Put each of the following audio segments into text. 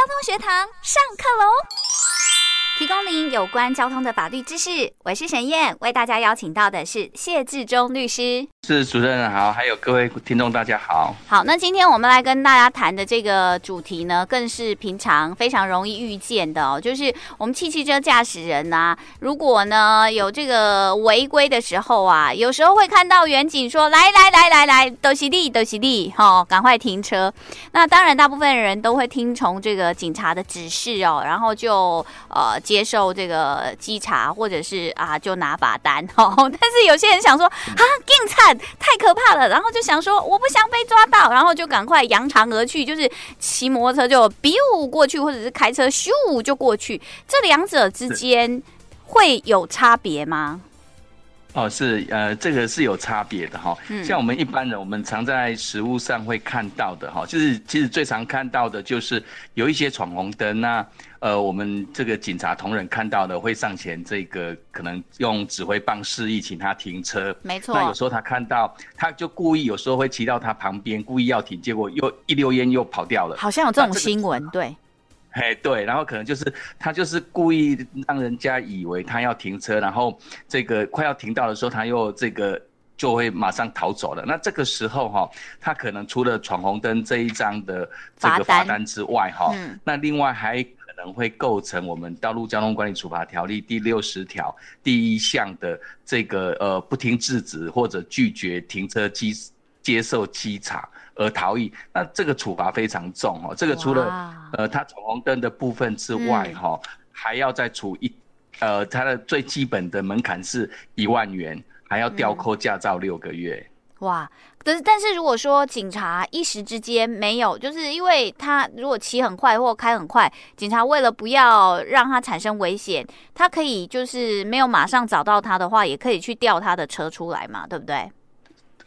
交通学堂上课喽！提供您有关交通的法律知识。我是沈燕，为大家邀请到的是谢志忠律师。是主持人好，还有各位听众大家好。好，那今天我们来跟大家谈的这个主题呢，更是平常非常容易遇见的哦，就是我们汽汽车驾驶人啊，如果呢有这个违规的时候啊，有时候会看到远警说：“来来来来来，都是你，都是你，哈，赶快停车。”那当然，大部分人都会听从这个警察的指示哦，然后就呃。接受这个稽查，或者是啊，就拿罚单哦。但是有些人想说啊，更惨，太可怕了，然后就想说我不想被抓到，然后就赶快扬长而去，就是骑摩托车就 biu 过去，或者是开车咻就过去。这两者之间会有差别吗？哦，是呃，这个是有差别的哈。像我们一般人，我们常在食物上会看到的哈，就是其实最常看到的就是有一些闯红灯那呃，我们这个警察同仁看到的会上前这个可能用指挥棒示意，请他停车。没错。那有时候他看到，他就故意有时候会骑到他旁边，故意要停，结果又一溜烟又跑掉了。好像有这种新闻，对。嘿，对，然后可能就是他就是故意让人家以为他要停车，然后这个快要停到的时候，他又这个就会马上逃走了。那这个时候哈，他可能除了闯红灯这一张的这个罚单之外哈，那另外还可能会构成我们《道路交通管理处罚条例》第六十条第一项的这个呃不听制止或者拒绝停车机接受稽查。而逃逸，那这个处罚非常重哦。这个除了呃他闯红灯的部分之外，哈、嗯，还要再处一，呃，他的最基本的门槛是一万元，还要吊扣驾照六个月。哇，但是但是如果说警察一时之间没有，就是因为他如果骑很快或开很快，警察为了不要让他产生危险，他可以就是没有马上找到他的话，也可以去调他的车出来嘛，对不对？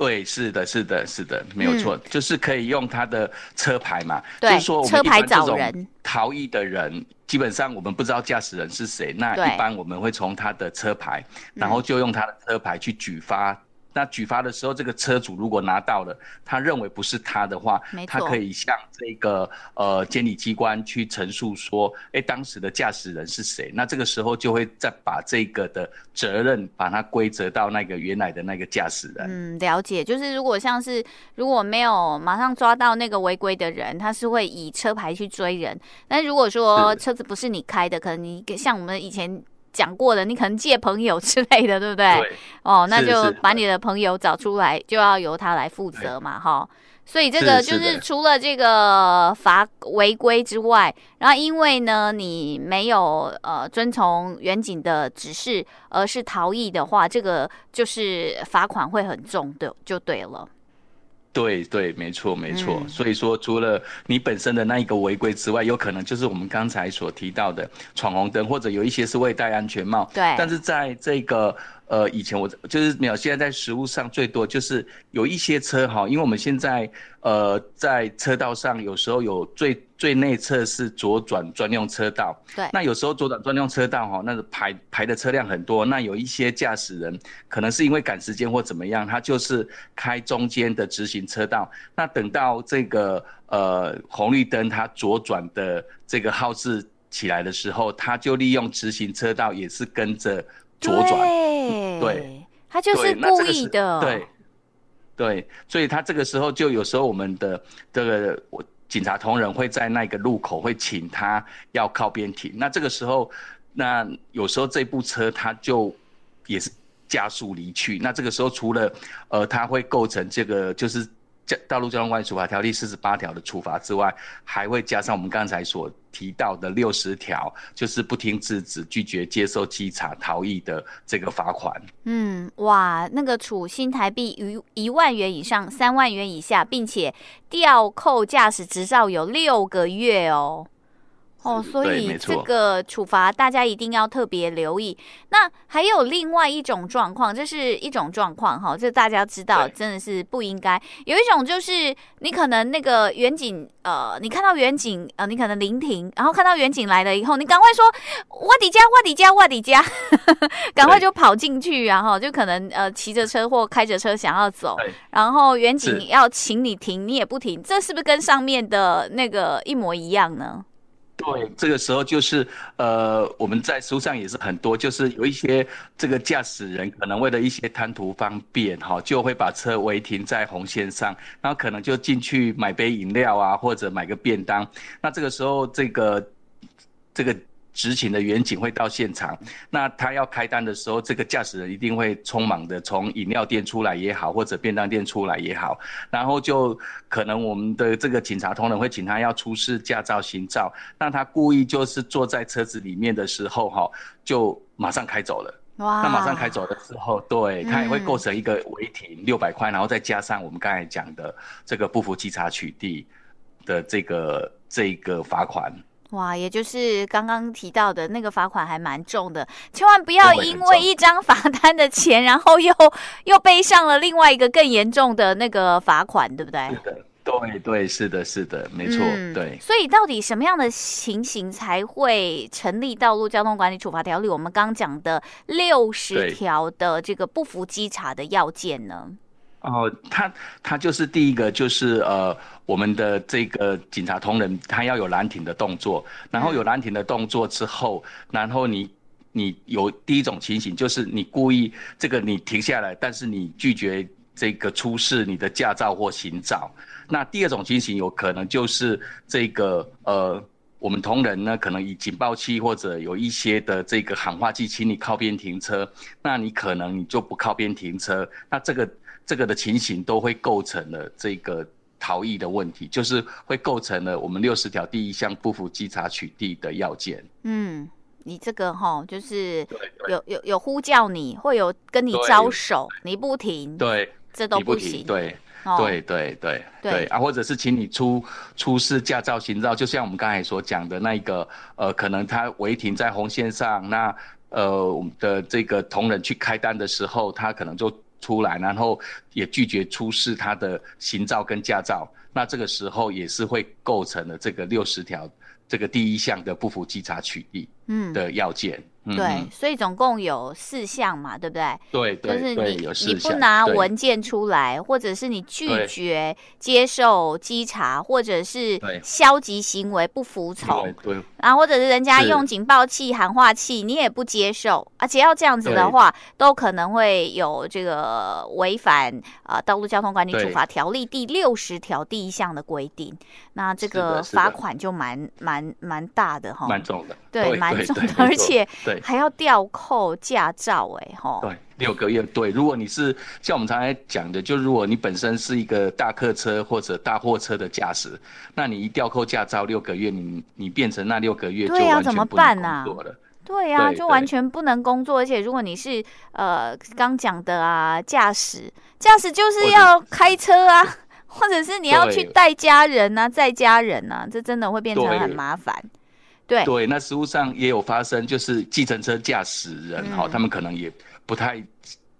对，是的，是的，是的，没有错，嗯、就是可以用他的车牌嘛。对，就是说我们一般这种。逃逸的人，基本上我们不知道驾驶人是谁，那一般我们会从他的车牌，然后就用他的车牌去举发。那举发的时候，这个车主如果拿到了，他认为不是他的话，他可以向这个呃监理机关去陈述说，哎、欸，当时的驾驶人是谁？那这个时候就会再把这个的责任把它归责到那个原来的那个驾驶人。嗯，了解。就是如果像是如果没有马上抓到那个违规的人，他是会以车牌去追人。但如果说车子不是你开的，可能你像我们以前。讲过的，你可能借朋友之类的，对不对？对。哦，那就把你的朋友找出来，就要由他来负责嘛，哈。所以这个就是除了这个罚违规之外，然后因为呢你没有呃遵从远景的指示，而是逃逸的话，这个就是罚款会很重的，就对了。对对，没错没错，嗯。所以说，除了你本身的那一个违规之外，有可能就是我们刚才所提到的闯红灯，或者有一些是未戴安全帽。对。但是在这个。呃，以前我就是没有，现在在实物上最多就是有一些车哈，因为我们现在呃在车道上有时候有最最内侧是左转专用车道，对，那有时候左转专用车道哈，那个排排的车辆很多，那有一些驾驶人可能是因为赶时间或怎么样，他就是开中间的直行车道，那等到这个呃红绿灯它左转的这个号志起来的时候，他就利用直行车道也是跟着。左转，对，他就是故意的，对，对，所以他这个时候就有时候我们的这个我警察同仁会在那个路口会请他要靠边停，那这个时候，那有时候这部车他就也是加速离去，那这个时候除了呃他会构成这个就是。《道路交通管理处罚条例》四十八条的处罚之外，还会加上我们刚才所提到的六十条，就是不听制止、拒绝接受稽查、逃逸的这个罚款。嗯，哇，那个处新台币于一万元以上三万元以下，并且吊扣驾驶执照有六个月哦。哦，所以这个处罚大家一定要特别留意。那还有另外一种状况，这是一种状况哈，这大家知道真的是不应该。有一种就是你可能那个远景，呃，你看到远景，呃，你可能临停，然后看到远景来了以后，你赶快说我的家，我的家，我的家，赶快就跑进去，然后就可能呃骑着车或开着车想要走，然后远景要请你停，你也不停，这是不是跟上面的那个一模一样呢？对，这个时候就是呃，我们在书上也是很多，就是有一些这个驾驶人可能为了一些贪图方便哈，就会把车违停在红线上，然后可能就进去买杯饮料啊，或者买个便当。那这个时候这个这个。执勤的员警会到现场，那他要开单的时候，这个驾驶人一定会匆忙的从饮料店出来也好，或者便当店出来也好，然后就可能我们的这个警察同仁会请他要出示驾照、行照，那他故意就是坐在车子里面的时候，哈，就马上开走了。哇！那马上开走的时候，对，他也会构成一个违停六百块，然后再加上我们刚才讲的这个不服稽查取缔的这个这个罚款。哇，也就是刚刚提到的那个罚款还蛮重的，千万不要因为一张罚单的钱，然后又又背上了另外一个更严重的那个罚款，对不对？是的，对对，是的，是的，没错，嗯、对。所以到底什么样的情形才会成立道路交通管理处罚条例？我们刚刚讲的六十条的这个不服稽查的要件呢？哦，他他就是第一个，就是呃，我们的这个警察同仁，他要有拦停的动作，然后有拦停的动作之后，然后你你有第一种情形，就是你故意这个你停下来，但是你拒绝这个出示你的驾照或行照。那第二种情形有可能就是这个呃，我们同仁呢可能以警报器或者有一些的这个喊话器，请你靠边停车，那你可能你就不靠边停车，那这个。这个的情形都会构成了这个逃逸的问题，就是会构成了我们六十条第一项不服稽查取缔的要件。嗯，你这个哈，就是有有有呼叫你，会有跟你招手，你不停，对，这都不行。对，对对对对啊，或者是请你出出示驾照、行照，就像我们刚才所讲的那个，呃，可能他违停在红线上，那呃，我们的这个同仁去开单的时候，他可能就。出来，然后也拒绝出示他的行照跟驾照，那这个时候也是会构成了这个六十条这个第一项的不服稽查取缔嗯的要件。嗯对，所以总共有四项嘛，对不对？对，就是你你不拿文件出来，或者是你拒绝接受稽查，或者是消极行为不服从，对，然后或者是人家用警报器、喊话器，你也不接受，而且要这样子的话，都可能会有这个违反啊《道路交通管理处罚条例》第六十条第一项的规定，那这个罚款就蛮蛮蛮大的哈，蛮重的，对，蛮重的，而且。还要吊扣驾照哎、欸，吼，对，六个月。对，如果你是像我们常常讲的，就如果你本身是一个大客车或者大货车的驾驶，那你一吊扣驾照六个月，你你变成那六个月就完全不能工作了。对呀、就完全不能工作。而且如果你是呃刚讲的啊，驾驶驾驶就是要开车啊，或者是你要去带家人啊，载家人啊，这真的会变成很麻烦。对对，那实物上也有发生，就是计程车驾驶人哈、嗯，他们可能也不太，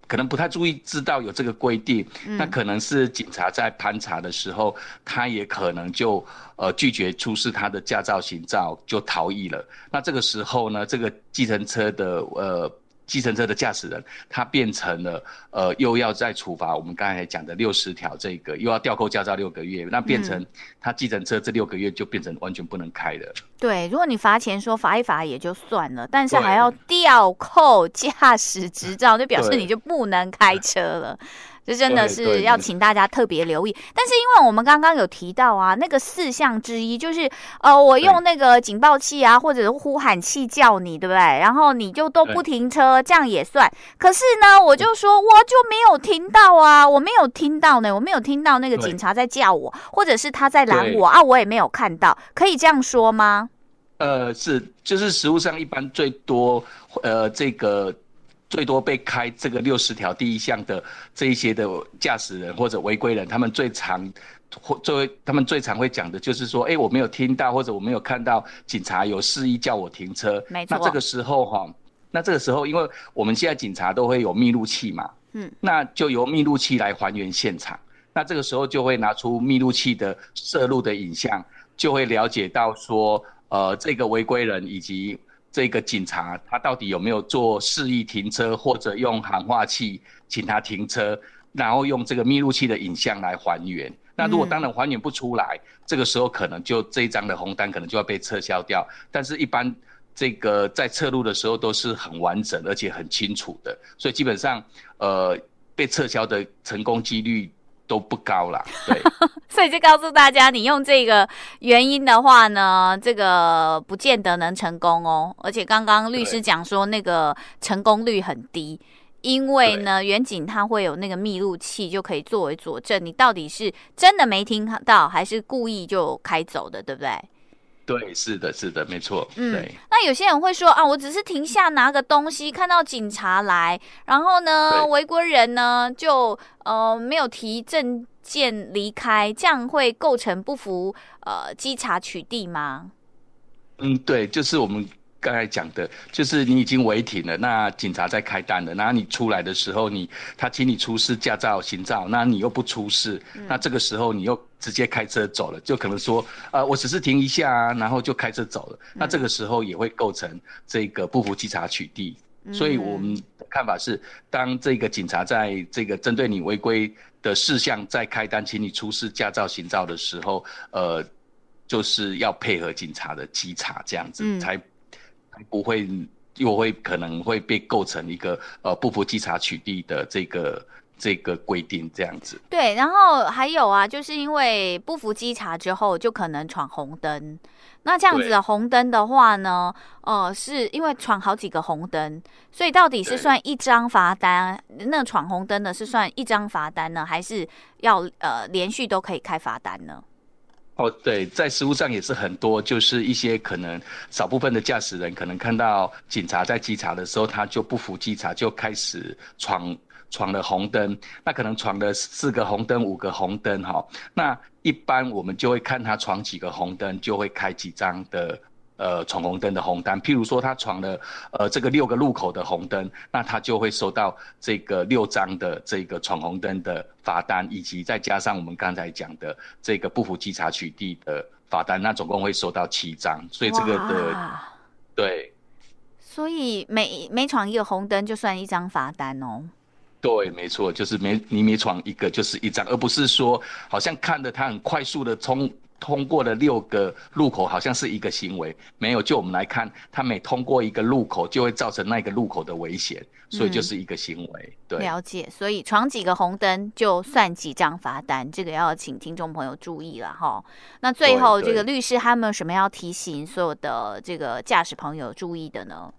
可能不太注意知道有这个规定、嗯，那可能是警察在盘查的时候，他也可能就呃拒绝出示他的驾照、行照，就逃逸了。那这个时候呢，这个计程车的呃。计程车的驾驶人，他变成了呃，又要再处罚我们刚才讲的六十条，这个又要吊扣驾照六个月，那变成他计程车这六个月就变成完全不能开的。嗯、对，如果你罚钱说罚一罚也就算了，但是还要吊扣驾驶执照，就表示你就不能开车了。这真的是要请大家特别留意，但是因为我们刚刚有提到啊，那个四项之一就是，呃，我用那个警报器啊，或者是呼喊器叫你，对不对？然后你就都不停车，这样也算。可是呢，我就说我就没有听到啊，我没有听到呢，我没有听到那个警察在叫我，或者是他在拦我啊，我也没有看到，可以这样说吗？呃，是，就是实物上一般最多，呃，这个。最多被开这个六十条第一项的这一些的驾驶人或者违规人，他们最常或作为他们最常会讲的就是说，哎、欸，我没有听到或者我没有看到警察有示意叫我停车。没错。那这个时候哈，那这个时候，因为我们现在警察都会有密录器嘛，嗯，那就由密录器来还原现场。那这个时候就会拿出密录器的摄录的影像，就会了解到说，呃，这个违规人以及。这个警察他到底有没有做示意停车，或者用喊话器请他停车，然后用这个密录器的影像来还原。那如果当然还原不出来，嗯、这个时候可能就这一张的红单可能就要被撤销掉。但是，一般这个在测录的时候都是很完整而且很清楚的，所以基本上呃被撤销的成功几率都不高啦。对，所以就告诉大家，你用这个原因的话呢，这个不见得能成功哦。而且刚刚律师讲说那个成功率很低。因为呢，远景它会有那个密录器，就可以作为佐证，你到底是真的没听到，还是故意就开走的，对不对？对，是的，是的，没错。嗯，对。那有些人会说啊，我只是停下拿个东西，看到警察来，然后呢，违规人呢就呃没有提证件离开，这样会构成不服呃稽查取缔吗？嗯，对，就是我们。刚才讲的就是你已经违停了，那警察在开单了，然后你出来的时候你，你他请你出示驾照、行照，那你又不出示，嗯、那这个时候你又直接开车走了，就可能说，呃，我只是停一下啊，然后就开车走了，嗯、那这个时候也会构成这个不服稽查取缔。嗯、所以我们的看法是，当这个警察在这个针对你违规的事项在开单，请你出示驾照、行照的时候，呃，就是要配合警察的稽查，这样子、嗯、才。不会，又会可能会被构成一个呃不服稽查取缔的这个这个规定这样子。对，然后还有啊，就是因为不服稽查之后，就可能闯红灯。那这样子的红灯的话呢，对呃，是因为闯好几个红灯，所以到底是算一张罚单？那闯红灯的是算一张罚单呢，还是要呃连续都可以开罚单呢？哦，对，在实务上也是很多，就是一些可能少部分的驾驶人可能看到警察在稽查的时候，他就不服稽查，就开始闯闯了红灯，那可能闯了四个红灯、五个红灯，哈，那一般我们就会看他闯几个红灯，就会开几张的。呃，闯红灯的红单，譬如说他闯了呃这个六个路口的红灯，那他就会收到这个六张的这个闯红灯的罚单，以及再加上我们刚才讲的这个不服稽查取缔的罚单，那总共会收到七张。所以这个的哇对，所以每每闯一个红灯就算一张罚单哦。对，没错，就是每你每闯一个就是一张，而不是说好像看着他很快速的冲。通过了六个路口，好像是一个行为，没有。就我们来看，他每通过一个路口，就会造成那个路口的危险，所以就是一个行为。嗯、对，了解。所以闯几个红灯就算几张罚单，这个要请听众朋友注意了哈。那最后，这个律师他有没有什么要提醒所有的这个驾驶朋友注意的呢？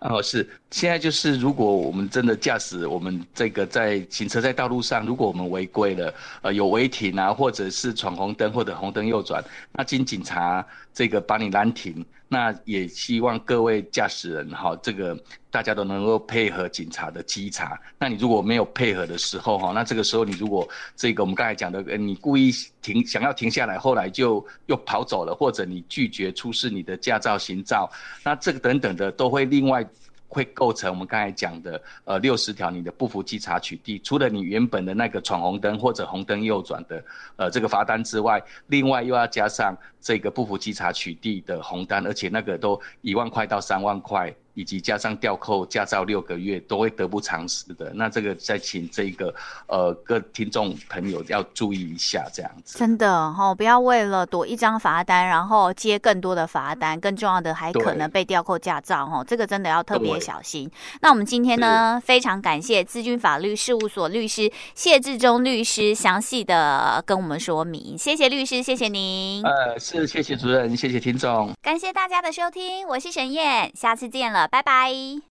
哦，是，现在就是如果我们真的驾驶，我们这个在行车在道路上，如果我们违规了，呃，有违停啊，或者是闯红灯或者红灯右转，那经警察这个把你拦停。那也希望各位驾驶人哈，这个大家都能够配合警察的稽查。那你如果没有配合的时候哈，那这个时候你如果这个我们刚才讲的，你故意停想要停下来，后来就又跑走了，或者你拒绝出示你的驾照、行照，那这个等等的都会另外。会构成我们刚才讲的呃六十条，你的不服稽查取缔，除了你原本的那个闯红灯或者红灯右转的呃这个罚单之外，另外又要加上这个不服稽查取缔的红单，而且那个都一万块到三万块。以及加上吊扣驾照六个月，都会得不偿失的。那这个再请这个呃各听众朋友要注意一下，这样子。真的哈、哦，不要为了躲一张罚单，然后接更多的罚单，更重要的还可能被吊扣驾照哈、哦。这个真的要特别小心。那我们今天呢，非常感谢资军法律事务所律师谢志忠律师详细的跟我们说明。谢谢律师，谢谢您。呃，是谢谢主任，谢谢听众，感谢大家的收听，我是沈燕，下次见了。拜拜。